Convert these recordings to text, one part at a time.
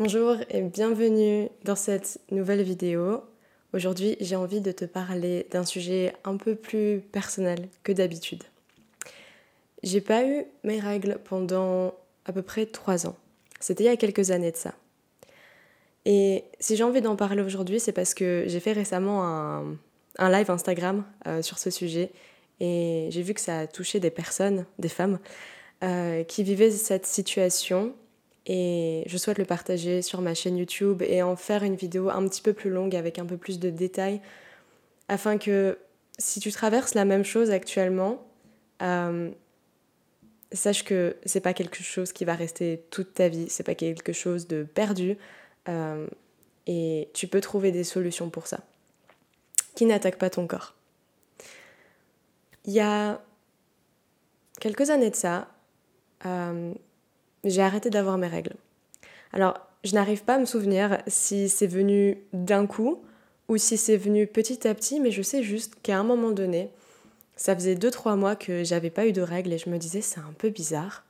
Bonjour et bienvenue dans cette nouvelle vidéo. Aujourd'hui, j'ai envie de te parler d'un sujet un peu plus personnel que d'habitude. J'ai pas eu mes règles pendant à peu près trois ans. C'était il y a quelques années de ça. Et si j'ai envie d'en parler aujourd'hui, c'est parce que j'ai fait récemment un, live Instagram euh, sur ce sujet et j'ai vu que ça a touché des personnes, des femmes, euh, qui vivaient cette situation et je souhaite le partager sur ma chaîne YouTube et en faire une vidéo un petit peu plus longue avec un peu plus de détails afin que si tu traverses la même chose actuellement, euh, sache que c'est pas quelque chose qui va rester toute ta vie, c'est pas quelque chose de perdu euh, et tu peux trouver des solutions pour ça qui n'attaquent pas ton corps. Il y a quelques années de ça, euh, j'ai arrêté d'avoir mes règles. Alors, je n'arrive pas à me souvenir si c'est venu d'un coup ou si c'est venu petit à petit, mais je sais juste qu'à un moment donné, ça faisait 2-3 mois que j'avais pas eu de règles et je me disais c'est un peu bizarre.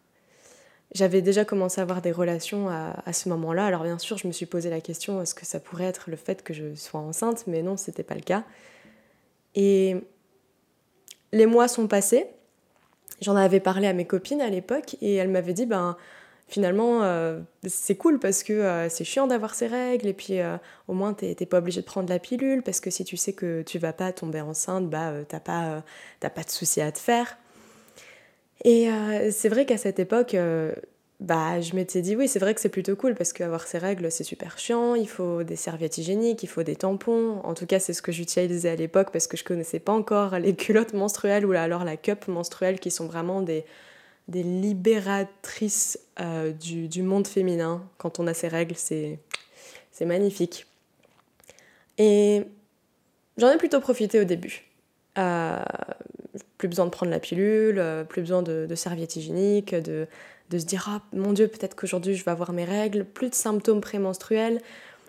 J'avais déjà commencé à avoir des relations à, à ce moment-là, alors bien sûr je me suis posé la question est-ce que ça pourrait être le fait que je sois enceinte, mais non, c'était pas le cas. Et les mois sont passés, j'en avais parlé à mes copines à l'époque et elles m'avaient dit ben finalement, euh, c'est cool parce que euh, c'est chiant d'avoir ces règles et puis euh, au moins t'es pas obligé de prendre la pilule parce que si tu sais que tu vas pas tomber enceinte, bah t'as pas, pas de souci à te faire. Et c'est vrai qu'à cette époque, bah je m'étais dit oui, c'est vrai que c'est plutôt cool parce qu'avoir ces règles c'est super chiant, il faut des serviettes hygiéniques, il faut des tampons. En tout cas, c'est ce que j'utilisais à l'époque parce que je connaissais pas encore les culottes menstruelles ou alors la cup menstruelle qui sont vraiment des des libératrices euh, du, monde féminin. Quand on a ces règles, c'est, magnifique. Et j'en ai plutôt profité au début. Euh, plus besoin de prendre la pilule, euh, plus besoin de, serviettes hygiéniques, de, de se dire ah mon dieu peut-être qu'aujourd'hui je vais avoir mes règles, plus de symptômes prémenstruels.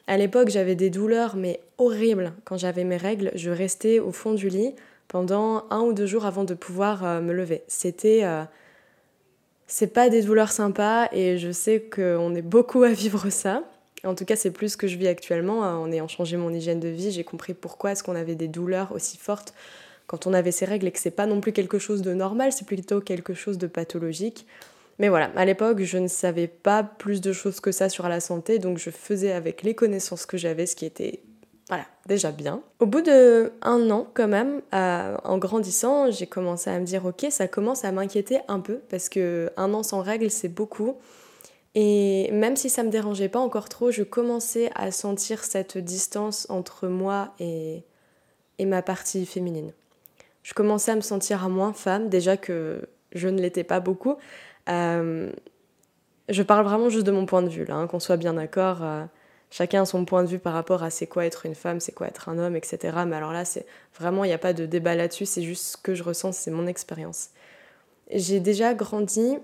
À l'époque j'avais des douleurs mais horribles quand j'avais mes règles. Je restais au fond du lit pendant un ou deux jours avant de pouvoir me lever. C'était c'est pas des douleurs sympas et je sais qu'on est beaucoup à vivre ça. En tout cas, c'est plus ce que je vis actuellement. En ayant changé mon hygiène de vie, j'ai compris pourquoi est-ce qu'on avait des douleurs aussi fortes quand on avait ces règles et que c'est pas non plus quelque chose de normal, c'est plutôt quelque chose de pathologique. Mais voilà, à l'époque, je ne savais pas plus de choses que ça sur la santé, donc je faisais avec les connaissances que j'avais, ce qui était déjà bien. Au bout de un an, quand même, en grandissant, j'ai commencé à me dire ok, ça commence à m'inquiéter un peu parce que un an sans règles, c'est beaucoup. Et même si ça me dérangeait pas encore trop, je commençais à sentir cette distance entre moi et, et ma partie féminine. Je commençais à me sentir moins femme, déjà que je ne l'étais pas beaucoup. Euh, je parle vraiment juste de mon point de vue, là, hein, qu'on soit bien d'accord. Euh, chacun a son point de vue par rapport à c'est quoi être une femme, c'est quoi être un homme, etc. Mais alors là, c'est vraiment, il n'y a pas de débat là-dessus, c'est juste ce que je ressens, c'est mon expérience. J'ai déjà grandi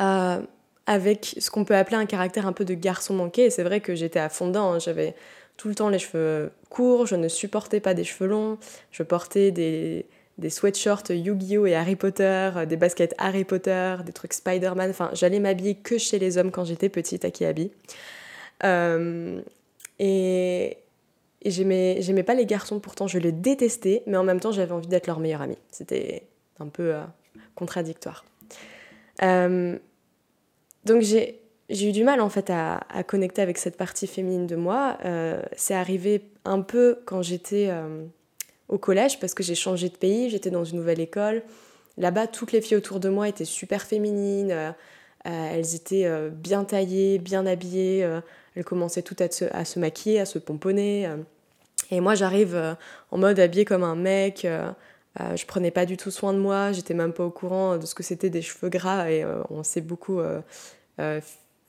euh, avec ce qu'on peut appeler un caractère un peu de garçon manqué, c'est vrai que j'étais à fond hein. j'avais tout le temps les cheveux courts, je ne supportais pas des cheveux longs, je portais des, des sweatshirts Yu-Gi-Oh et Harry Potter, des baskets Harry Potter, des trucs Spider-Man, enfin j'allais m'habiller que chez les hommes quand j'étais petite à Kiabi. Euh, et, j'aimais, pas les garçons, pourtant je les détestais, mais en même temps j'avais envie d'être leur meilleure amie. C'était un peu euh, contradictoire. Euh, donc j'ai, eu du mal en fait à, connecter avec cette partie féminine de moi. c'est arrivé un peu quand j'étais au collège parce que j'ai changé de pays, j'étais dans une nouvelle école. Là-bas, toutes les filles autour de moi étaient super féminines. elles étaient bien taillées, bien habillées. Elle commençait tout à se, maquiller, à se pomponner. Euh. Et moi, j'arrive euh, en mode habillée comme un mec. Euh, je prenais pas du tout soin de moi. J'étais même pas au courant de ce que c'était des cheveux gras. Et on s'est beaucoup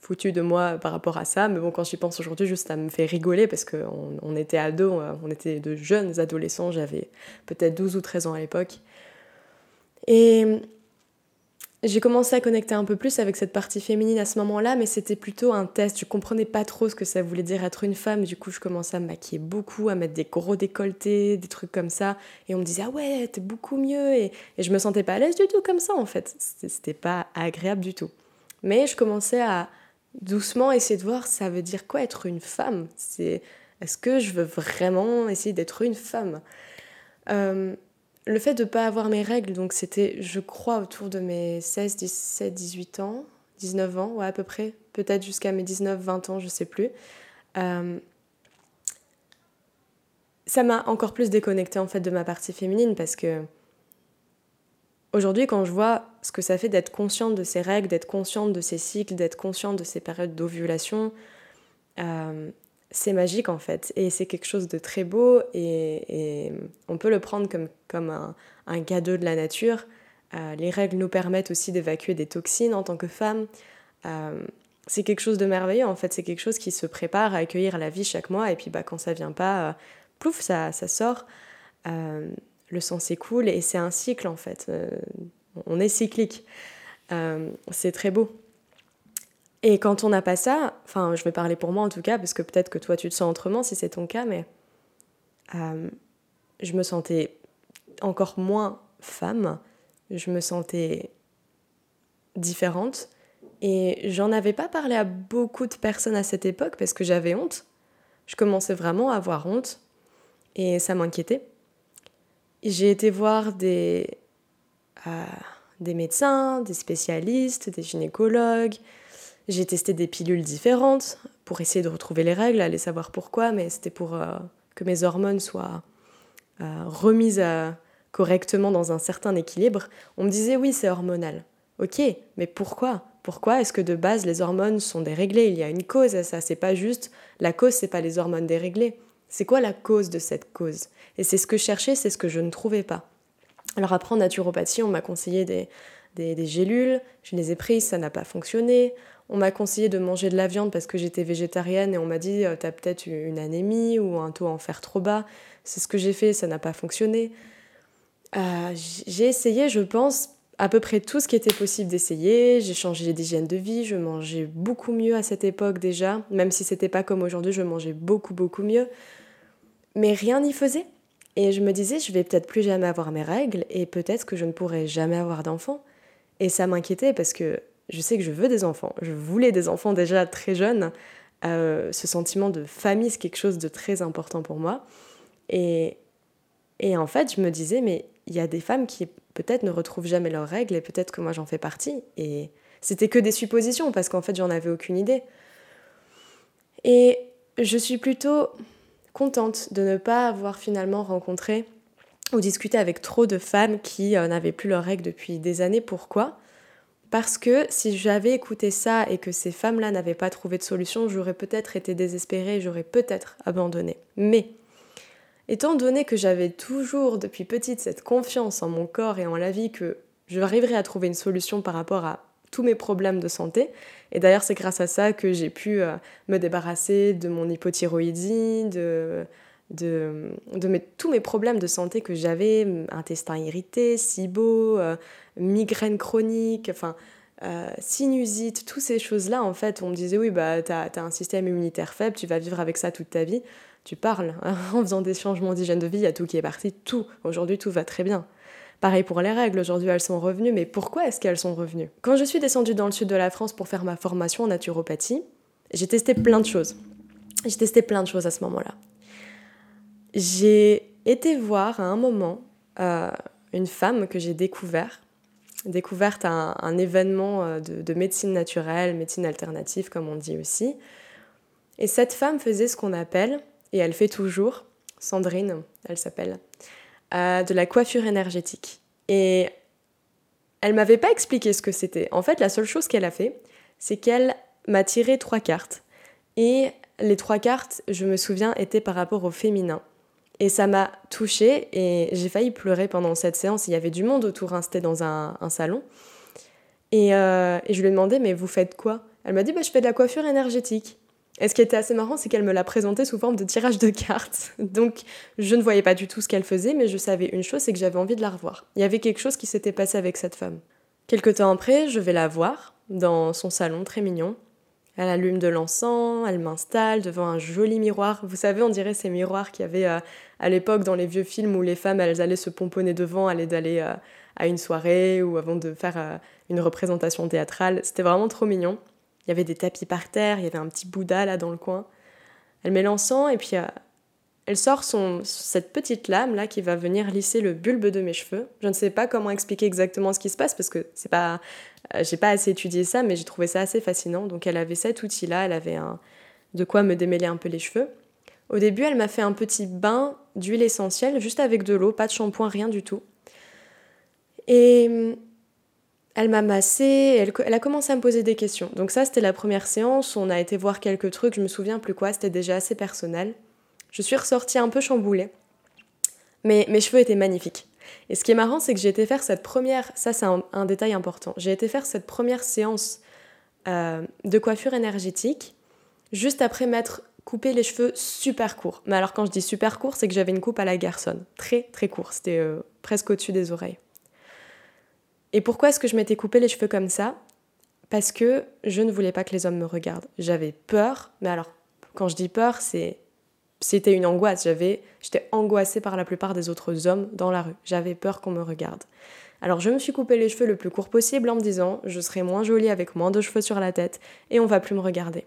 foutu de moi par rapport à ça. Mais bon, quand j'y pense aujourd'hui, juste ça me fait rigoler parce qu'on on était ados, on était de jeunes adolescents. J'avais peut-être 12 ou 13 ans à l'époque. Et j'ai commencé à connecter un peu plus avec cette partie féminine à ce moment-là, mais c'était plutôt un test. Je comprenais pas trop ce que ça voulait dire être une femme. Du coup, je commençais à me maquiller beaucoup, à mettre des gros décolletés, des trucs comme ça. Et on me disait, ah ouais, t'es beaucoup mieux. Et, et je me sentais pas à l'aise du tout comme ça, en fait. C'était pas agréable du tout. Mais je commençais à, doucement essayer de voir ça veut dire quoi être une femme? C'est est-ce que je veux vraiment essayer d'être une femme? Euh, Le fait de ne pas avoir mes règles, donc c'était, je crois, autour de mes 16, 17, 18 ans, 19 ans, ouais, à peu près, peut-être jusqu'à mes 19, 20 ans, je sais plus. Euh, ça m'a encore plus déconnecté en fait de ma partie féminine parce que aujourd'hui quand je vois ce que ça fait d'être consciente de ces règles, d'être consciente de ces cycles, d'être consciente de ces périodes d'ovulation, euh, c'est magique en fait et c'est quelque chose de très beau et, on peut le prendre comme, comme un, un cadeau de la nature. Euh, les règles nous permettent aussi d'évacuer des toxines en tant que femme. Euh, c'est quelque chose de merveilleux en fait, c'est quelque chose qui se prépare à accueillir la vie chaque mois et puis bah, quand ça vient pas, plouf, ça, sort, le sang s'écoule et c'est un cycle en fait. Euh, on est cyclique. Euh, c'est très beau. Et quand on n'a pas ça, enfin, je vais parler pour moi en tout cas, parce que peut-être que toi tu te sens autrement si c'est ton cas, mais je me sentais encore moins femme, je me sentais différente. Et j'en avais pas parlé à beaucoup de personnes à cette époque parce que j'avais honte. Je commençais vraiment à avoir honte et ça m'inquiétait. J'ai été voir des, euh, des médecins, des spécialistes, des gynécologues. J'ai testé des pilules différentes pour essayer de retrouver les règles, aller savoir pourquoi, mais c'était pour euh, que mes hormones soient euh, remises correctement dans un certain équilibre. On me disait oui, c'est hormonal. Ok, mais pourquoi? Pourquoi est-ce que de base les hormones sont déréglées? Il y a une cause à ça, c'est pas juste la cause, c'est pas les hormones déréglées. C'est quoi la cause de cette cause? Et c'est ce que je cherchais, c'est ce que je ne trouvais pas. Alors après en naturopathie, on m'a conseillé des, des, gélules, je les ai prises, ça n'a pas fonctionné. On m'a conseillé de manger de la viande parce que j'étais végétarienne et on m'a dit euh, t'as peut-être une anémie ou un taux en fer trop bas. C'est ce que j'ai fait, ça n'a pas fonctionné. Euh, j'ai essayé, je pense, à peu près tout ce qui était possible d'essayer. J'ai changé d'hygiène de vie, je mangeais beaucoup mieux à cette époque déjà, même si c'était pas comme aujourd'hui, je mangeais beaucoup beaucoup mieux mais rien n'y faisait. Et je me disais, je vais peut-être plus jamais avoir mes règles et peut-être que je ne pourrai jamais avoir d'enfants. Et ça m'inquiétait parce que je sais que je veux des enfants. Je voulais des enfants déjà très jeunes. Euh, ce sentiment de famille, c'est quelque chose de très important pour moi. Et, et en fait, je me disais, mais il y a des femmes qui peut-être ne retrouvent jamais leurs règles et peut-être que moi j'en fais partie. Et c'était que des suppositions parce qu'en fait, j'en avais aucune idée. Et je suis plutôt contente de ne pas avoir finalement rencontré ou discuté avec trop de femmes qui euh, n'avaient plus leurs règles depuis des années. Pourquoi? Parce que si j'avais écouté ça et que ces femmes-là n'avaient pas trouvé de solution, j'aurais peut-être été désespérée, j'aurais peut-être abandonné. Mais étant donné que j'avais toujours depuis petite cette confiance en mon corps et en la vie que je arriverais à trouver une solution par rapport à tous mes problèmes de santé. Et d'ailleurs, c'est grâce à ça que j'ai pu euh, me débarrasser de mon hypothyroïdie, de, de, tous mes problèmes de santé que j'avais, intestin irrité, SIBO, euh, migraine chronique, enfin, euh, sinusite, toutes ces choses-là, en fait, on me disait, oui, bah, tu as, un système immunitaire faible, tu vas vivre avec ça toute ta vie. Tu parles, hein, en faisant des changements d'hygiène de vie, il y a tout qui est parti, tout. Aujourd'hui, tout va très bien. Pareil pour les règles, aujourd'hui elles sont revenues, mais pourquoi est-ce qu'elles sont revenues? Quand je suis descendue dans le sud de la France pour faire ma formation en naturopathie, j'ai testé plein de choses. J'ai testé plein de choses à ce moment-là. J'ai été voir à un moment euh, une femme que j'ai découvert, découverte à un, événement euh, de, médecine naturelle, médecine alternative comme on dit aussi. Et cette femme faisait ce qu'on appelle, et elle fait toujours, Sandrine, elle s'appelle, de la coiffure énergétique. Et elle m'avait pas expliqué ce que c'était. En fait, la seule chose qu'elle a fait, c'est qu'elle m'a tiré trois cartes. Et les trois cartes, je me souviens, étaient par rapport au féminin. Et ça m'a touchée et j'ai failli pleurer pendant cette séance. Il y avait du monde autour, hein, c'était dans un, salon. Et, euh, et, je lui ai demandé, mais vous faites quoi? Elle m'a dit, bah, je fais de la coiffure énergétique. Et ce qui était assez marrant, c'est qu'elle me l'a présenté sous forme de tirage de cartes. Donc je ne voyais pas du tout ce qu'elle faisait, mais je savais une chose, c'est que j'avais envie de la revoir. Il y avait quelque chose qui s'était passé avec cette femme. Quelque temps après, je vais la voir dans son salon très mignon. Elle allume de l'encens, elle m'installe devant un joli miroir. Vous savez, on dirait ces miroirs qu'il y avait euh, à l'époque dans les vieux films où les femmes, elles allaient se pomponner devant, allaient d'aller euh, à une soirée ou avant de faire euh, une représentation théâtrale. C'était vraiment trop mignon. Il y avait des tapis par terre, il y avait un petit Bouddha là dans le coin. Elle met l'encens et puis euh, elle sort son, cette petite lame là qui va venir lisser le bulbe de mes cheveux. Je ne sais pas comment expliquer exactement ce qui se passe parce que c'est pas, euh, j'ai pas assez étudié ça, mais j'ai trouvé ça assez fascinant. Donc elle avait cet outil là, elle avait un, de quoi me démêler un peu les cheveux. Au début, elle m'a fait un petit bain d'huile essentielle, juste avec de l'eau, pas de shampoing, rien du tout. Et hum, elle m'a massé, elle, a commencé à me poser des questions. Donc ça, c'était la première séance, on a été voir quelques trucs, je me souviens plus quoi, c'était déjà assez personnel. Je suis ressortie un peu chamboulée. Mais mes cheveux étaient magnifiques. Et ce qui est marrant, c'est que j'ai été faire cette première, ça c'est un, détail important, j'ai été faire cette première séance euh, de coiffure énergétique juste après m'être coupé les cheveux super courts. Mais alors quand je dis super court, c'est que j'avais une coupe à la garçonne, très très court, c'était euh, presque au-dessus des oreilles. Et pourquoi est-ce que je m'étais coupé les cheveux comme ça? Parce que je ne voulais pas que les hommes me regardent. J'avais peur, mais alors quand je dis peur, c'est c'était une angoisse. J'avais, j'étais angoissée par la plupart des autres hommes dans la rue. J'avais peur qu'on me regarde. Alors je me suis coupé les cheveux le plus court possible en me disant je serai moins jolie avec moins de cheveux sur la tête et on va plus me regarder.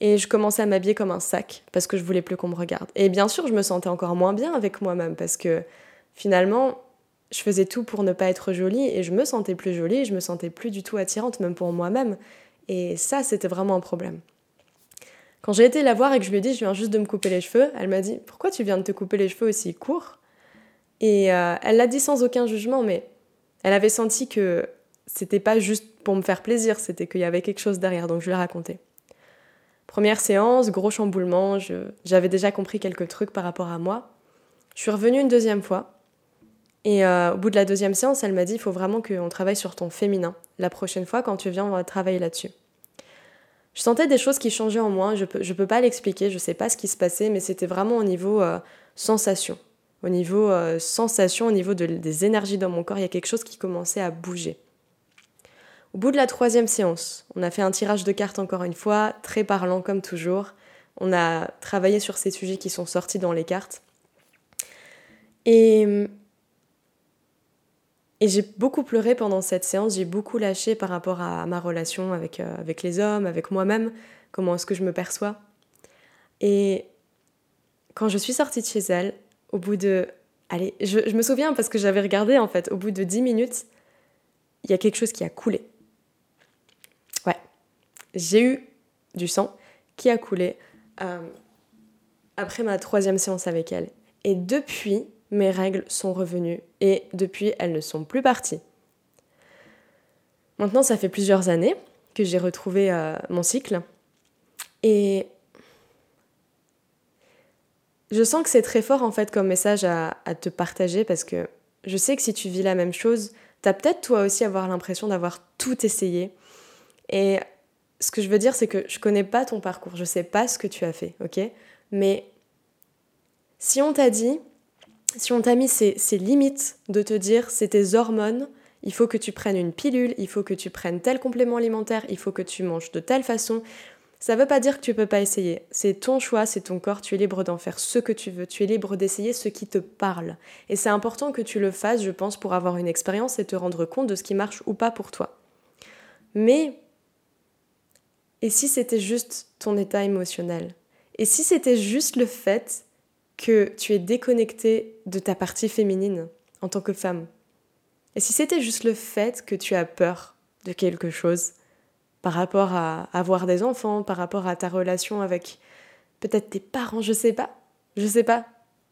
Et je commençais à m'habiller comme un sac parce que je voulais plus qu'on me regarde. Et bien sûr, je me sentais encore moins bien avec moi-même parce que finalement, je faisais tout pour ne pas être jolie et je me sentais plus jolie, je me sentais plus du tout attirante même pour moi-même. Et ça, c'était vraiment un problème. Quand j'ai été la voir et que je lui ai dit je viens juste de me couper les cheveux, elle m'a dit pourquoi tu viens de te couper les cheveux aussi courts? Et euh, elle l'a dit sans aucun jugement, mais elle avait senti que c'était pas juste pour me faire plaisir, c'était qu'il y avait quelque chose derrière, donc je lui ai raconté. Première séance, gros chamboulement, j'avais déjà compris quelques trucs par rapport à moi. Je suis revenue une deuxième fois. Et euh, au bout de la deuxième séance, elle m'a dit il faut vraiment qu'on travaille sur ton féminin. La prochaine fois, quand tu viens, on va travailler là-dessus. Je sentais des choses qui changeaient en moi, je peux, peux pas l'expliquer, je sais pas ce qui se passait, mais c'était vraiment au niveau euh, sensation. Au niveau euh, sensation, au niveau des énergies dans mon corps, il y a quelque chose qui commençait à bouger. Au bout de la troisième séance, on a fait un tirage de cartes encore une fois, très parlant comme toujours. On a travaillé sur ces sujets qui sont sortis dans les cartes. Et, et j'ai beaucoup pleuré pendant cette séance, j'ai beaucoup lâché par rapport à ma relation avec, euh, avec les hommes, avec moi-même, comment est-ce que je me perçois. Et quand je suis sortie de chez elle, au bout de... Allez, je, me souviens parce que j'avais regardé en fait, au bout de 10 minutes, il y a quelque chose qui a coulé j'ai eu du sang qui a coulé euh, après ma troisième séance avec elle. Et depuis, mes règles sont revenues et depuis, elles ne sont plus parties. Maintenant, ça fait plusieurs années que j'ai retrouvé euh, mon cycle et je sens que c'est très fort en fait comme message à, à, te partager parce que je sais que si tu vis la même chose, t'as peut-être toi aussi avoir l'impression d'avoir tout essayé. Et ce que je veux dire, c'est que je connais pas ton parcours, je sais pas ce que tu as fait, ok? Mais si on t'a dit, si on t'a mis ces, limites de te dire c'est tes hormones, il faut que tu prennes une pilule, il faut que tu prennes tel complément alimentaire, il faut que tu manges de telle façon, ça veut pas dire que tu peux pas essayer. C'est ton choix, c'est ton corps, tu es libre d'en faire ce que tu veux, tu es libre d'essayer ce qui te parle. Et c'est important que tu le fasses, je pense, pour avoir une expérience et te rendre compte de ce qui marche ou pas pour toi. Mais et si c'était juste ton état émotionnel? Et si c'était juste le fait que tu es déconnecté de ta partie féminine en tant que femme Et si c'était juste le fait que tu as peur de quelque chose par rapport à avoir des enfants, par rapport à ta relation avec peut-être tes parents, je sais pas, je sais pas,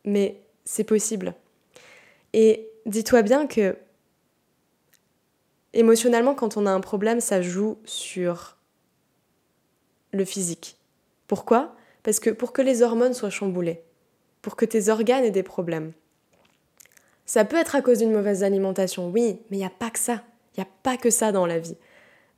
mais c'est possible. Et dis-toi bien que émotionnellement, quand on a un problème, ça joue sur le physique. Pourquoi? Parce que pour que les hormones soient chamboulées, pour que tes organes aient des problèmes. Ça peut être à cause d'une mauvaise alimentation, oui, mais il n'y a pas que ça. Il n'y a pas que ça dans la vie.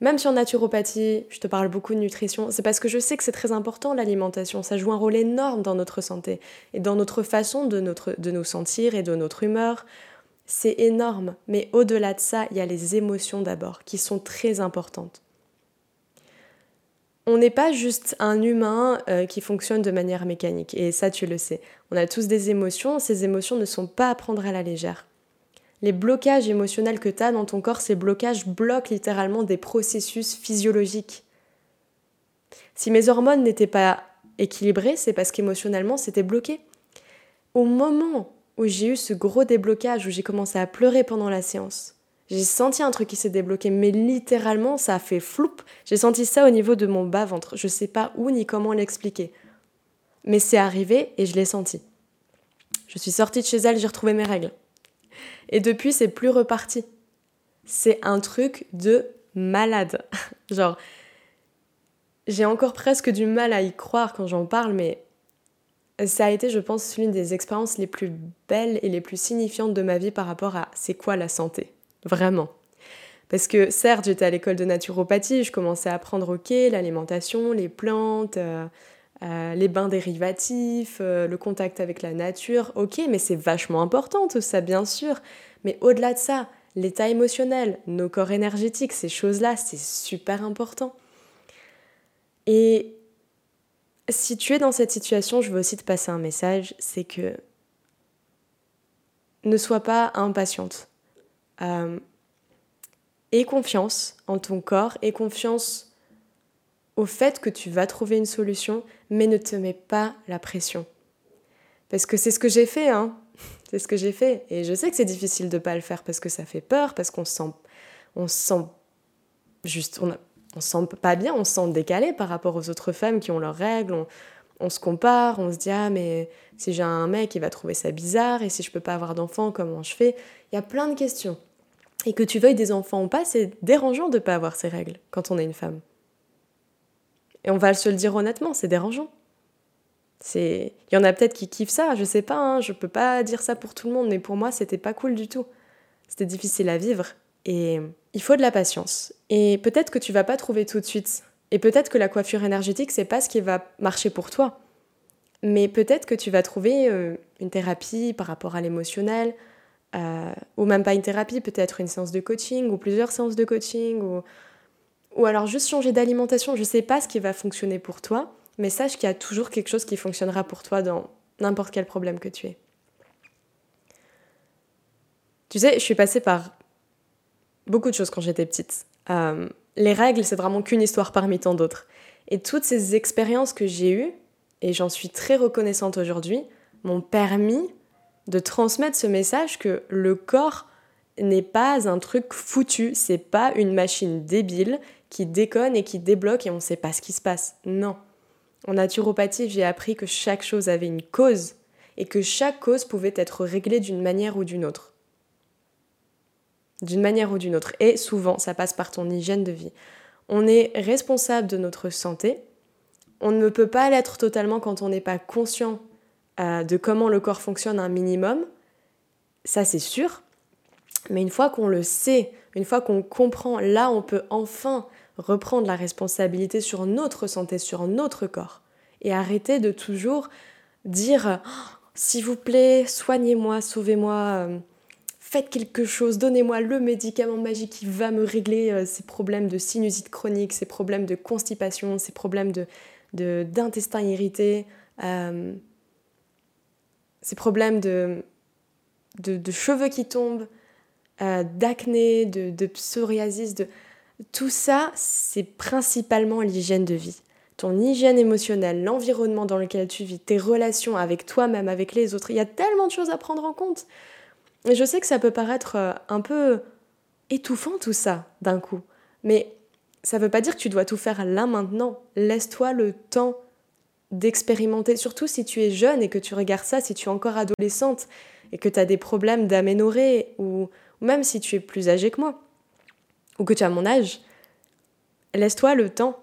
Même sur naturopathie, je te parle beaucoup de nutrition, c'est parce que je sais que c'est très important l'alimentation, ça joue un rôle énorme dans notre santé et dans notre façon de, notre, de nous sentir et de notre humeur. C'est énorme, mais au-delà de ça, il y a les émotions d'abord, qui sont très importantes on n'est pas juste un humain euh, qui fonctionne de manière mécanique, et ça tu le sais. On a tous des émotions, ces émotions ne sont pas à prendre à la légère. Les blocages émotionnels que tu as dans ton corps, ces blocages bloquent littéralement des processus physiologiques. Si mes hormones n'étaient pas équilibrées, c'est parce qu'émotionnellement, c'était bloqué. Au moment où j'ai eu ce gros déblocage, où j'ai commencé à pleurer pendant la séance, j'ai senti un truc qui s'est débloqué, mais littéralement, ça a fait floup. J'ai senti ça au niveau de mon bas-ventre. Je sais pas où ni comment l'expliquer. Mais c'est arrivé et je l'ai senti. Je suis sortie de chez elle, j'ai retrouvé mes règles. Et depuis, c'est plus reparti. C'est un truc de malade. Genre, j'ai encore presque du mal à y croire quand j'en parle, mais ça a été, je pense, l'une des expériences les plus belles et les plus signifiantes de ma vie par rapport à c'est quoi la santé. Vraiment. Parce que certes, j'étais à l'école de naturopathie, je commençais à apprendre, ok, l'alimentation, les plantes, euh, euh, les bains dérivatifs, euh, le contact avec la nature, ok, mais c'est vachement important tout ça, bien sûr. Mais au-delà de ça, l'état émotionnel, nos corps énergétiques, ces choses-là, c'est super important. Et si tu es dans cette situation, je veux aussi te passer un message, c'est que ne sois pas impatiente. Euh, aie confiance en ton corps, aie confiance au fait que tu vas trouver une solution, mais ne te mets pas la pression. Parce que c'est ce que j'ai fait, hein. C'est ce que j'ai fait. Et je sais que c'est difficile de ne pas le faire parce que ça fait peur, parce qu'on se sent, on se sent juste, on, on se sent pas bien, on se sent décalé par rapport aux autres femmes qui ont leurs règles. On, on se compare, on se dit ah mais si j'ai un mec il va trouver ça bizarre et si je peux pas avoir d'enfants comment je fais? Il y a plein de questions. Et que tu veuilles des enfants ou pas, c'est dérangeant de pas avoir ces règles quand on est une femme. Et on va se le dire honnêtement, c'est dérangeant. C'est, il y en a peut-être qui kiffent ça, je sais pas, hein, je peux pas dire ça pour tout le monde, mais pour moi c'était pas cool du tout. C'était difficile à vivre et il faut de la patience. Et peut-être que tu vas pas trouver tout de suite. Et peut-être que la coiffure énergétique c'est pas ce qui va marcher pour toi. Mais peut-être que tu vas trouver euh, une thérapie par rapport à l'émotionnel, euh, ou même pas une thérapie, peut-être une séance de coaching ou plusieurs séances de coaching ou alors juste changer d'alimentation. Je sais pas ce qui va fonctionner pour toi, mais sache qu'il y a toujours quelque chose qui fonctionnera pour toi dans n'importe quel problème que tu aies. Tu sais, je suis passée par beaucoup de choses quand j'étais petite. Euh, les règles, c'est vraiment qu'une histoire parmi tant d'autres. Et toutes ces expériences que j'ai eues, et j'en suis très reconnaissante aujourd'hui, m'ont permis de transmettre ce message que le corps n'est pas un truc foutu, c'est pas une machine débile qui déconne et qui débloque et on ne sait pas ce qui se passe. Non. En naturopathie, j'ai appris que chaque chose avait une cause et que chaque cause pouvait être réglée d'une manière ou d'une autre. D'une manière ou d'une autre. Et souvent, ça passe par ton hygiène de vie. On est responsable de notre santé. On ne peut pas l'être totalement quand on n'est pas conscient euh, de comment le corps fonctionne un minimum. Ça, c'est sûr. Mais une fois qu'on le sait, une fois qu'on comprend, là, on peut enfin reprendre la responsabilité sur notre santé, sur notre corps, et arrêter de toujours dire oh, s'il vous plaît, soignez-moi, sauvez-moi, euh, faites quelque chose, donnez-moi le médicament magique qui va me régler euh, ces problèmes de sinusite chronique, ces problèmes de constipation, ces problèmes de d'intestin irrité, euh, ces problèmes de, de, cheveux qui tombent, d'acné, de, de psoriasis, de tout ça, c'est principalement l'hygiène de vie. Ton hygiène émotionnelle, l'environnement dans lequel tu vis, tes relations avec toi-même, avec les autres. Il y a tellement de choses à prendre en compte. Je sais que ça peut paraître euh, un peu étouffant tout ça d'un coup. Mais ça ne veut pas dire que tu dois tout faire là maintenant. Laisse-toi le temps d'expérimenter, surtout si tu es jeune et que tu regardes ça, si tu es encore adolescente et que tu as des problèmes d'aménorrhée ou même si tu es plus âgé que moi ou que tu as mon âge, laisse-toi le temps.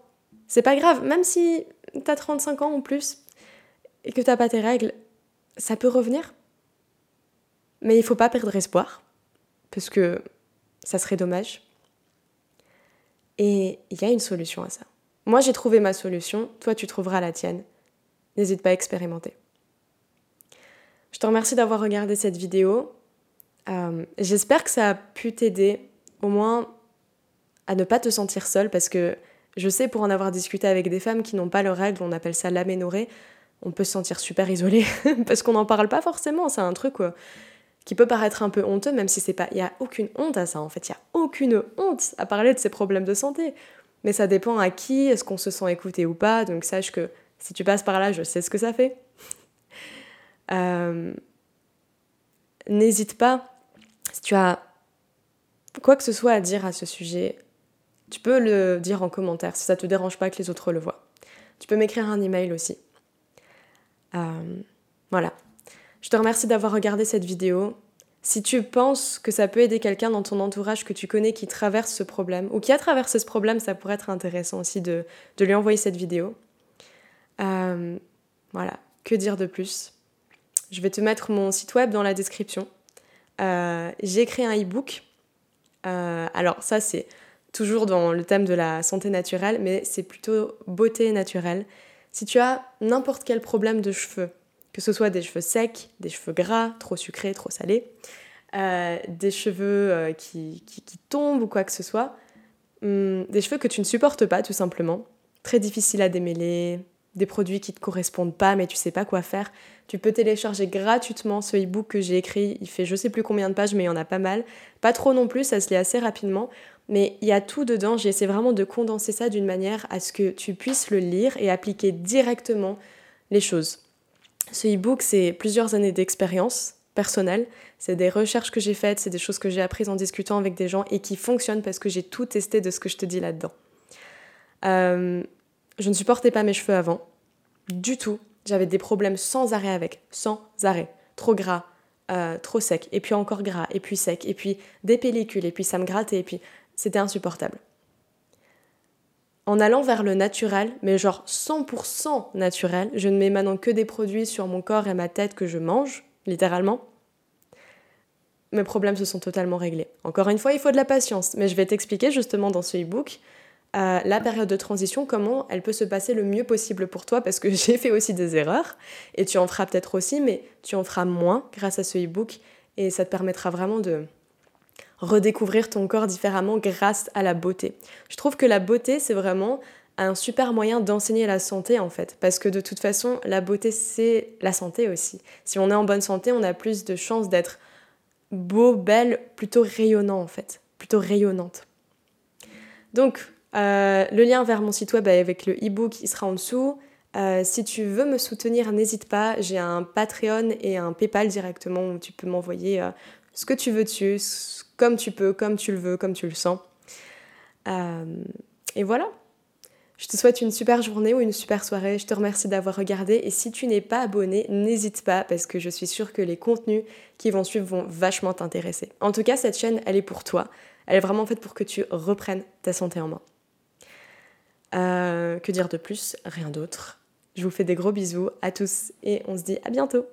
C'est pas grave, même si tu as 35 ans ou plus et que t'as pas tes règles, ça peut revenir. Mais il faut pas perdre espoir, parce que ça serait dommage. Et il y a une solution à ça. Moi, j'ai trouvé ma solution, toi, tu trouveras la tienne. N'hésite pas à expérimenter. Je te remercie d'avoir regardé cette vidéo. Euh, j'espère que ça a pu t'aider, au moins à ne pas te sentir seule parce que je sais pour en avoir discuté avec des femmes qui n'ont pas leurs règles, on appelle ça l'aménorrhée, on peut se sentir super isolé parce qu'on n'en parle pas forcément, c'est un truc qui peut paraître un peu honteux même si c'est pas il y a aucune honte à ça en fait, il y a aucune honte à parler de ces problèmes de santé. mais ça dépend à qui, est-ce qu'on se sent écouté ou pas, donc sache que si tu passes par là, je sais ce que ça fait. Euh, n'hésite pas, si tu as quoi que ce soit à dire à ce sujet, tu peux le dire en commentaire si ça te dérange pas que les autres le voient. Tu peux m'écrire un email aussi. Euh, voilà. Je te remercie d'avoir regardé cette vidéo. Si tu penses que ça peut aider quelqu'un dans ton entourage que tu connais qui traverse ce problème ou qui a traversé ce problème, ça pourrait être intéressant aussi de, lui envoyer cette vidéo. Euh, voilà, que dire de plus? Je vais te mettre mon site web dans la description. Euh, j'ai créé un e-book. Euh, alors ça c'est toujours dans le thème de la santé naturelle, mais c'est plutôt beauté naturelle. Si tu as n'importe quel problème de cheveux, que ce soit des cheveux secs, des cheveux gras, trop sucrés, trop salés, euh, des cheveux euh, qui, qui, tombent ou quoi que ce soit, hum, des cheveux que tu ne supportes pas tout simplement, très difficiles à démêler, des produits qui ne te correspondent pas mais tu sais pas quoi faire, tu peux télécharger gratuitement ce e-book que j'ai écrit, il fait je sais plus combien de pages mais il y en a pas mal, pas trop non plus, ça se lit assez rapidement, mais il y a tout dedans, j'essaie vraiment de condenser ça d'une manière à ce que tu puisses le lire et appliquer directement les choses. Ce e-book, c'est plusieurs années d'expérience personnelle, c'est des recherches que j'ai faites, c'est des choses que j'ai apprises en discutant avec des gens et qui fonctionnent parce que j'ai tout testé de ce que je te dis là-dedans. Euh, je ne supportais pas mes cheveux avant, du tout. J'avais des problèmes sans arrêt avec, sans arrêt. Trop gras, euh, trop sec, et puis encore gras, et puis sec, et puis des pellicules, et puis ça me grattait, et puis c'était insupportable en allant vers le naturel, mais genre 100% naturel, je ne mets maintenant que des produits sur mon corps et ma tête que je mange, littéralement, mes problèmes se sont totalement réglés. Encore une fois, il faut de la patience, mais je vais t'expliquer justement dans ce e-book euh, la période de transition, comment elle peut se passer le mieux possible pour toi, parce que j'ai fait aussi des erreurs, et tu en feras peut-être aussi, mais tu en feras moins grâce à ce e-book, et ça te permettra vraiment de, redécouvrir ton corps différemment grâce à la beauté. Je trouve que la beauté, c'est vraiment un super moyen d'enseigner la santé en fait, parce que de toute façon, la beauté, c'est la santé aussi. Si on est en bonne santé, on a plus de chances d'être beau, belle, plutôt rayonnant en fait, plutôt rayonnante. Donc, euh, le lien vers mon site web avec le e-book, il sera en dessous. Euh, si tu veux me soutenir, n'hésite pas. J'ai un Patreon et un PayPal directement où tu peux m'envoyer euh, ce que tu veux dessus, comme tu peux, comme tu le veux, comme tu le sens. Euh, et voilà. Je te souhaite une super journée ou une super soirée. Je te remercie d'avoir regardé. Et si tu n'es pas abonné, n'hésite pas parce que je suis sûre que les contenus qui vont suivre vont vachement t'intéresser. En tout cas, cette chaîne, elle est pour toi. Elle est vraiment faite pour que tu reprennes ta santé en main. Euh, que dire de plus? Rien d'autre. Je vous fais des gros bisous à tous et on se dit à bientôt.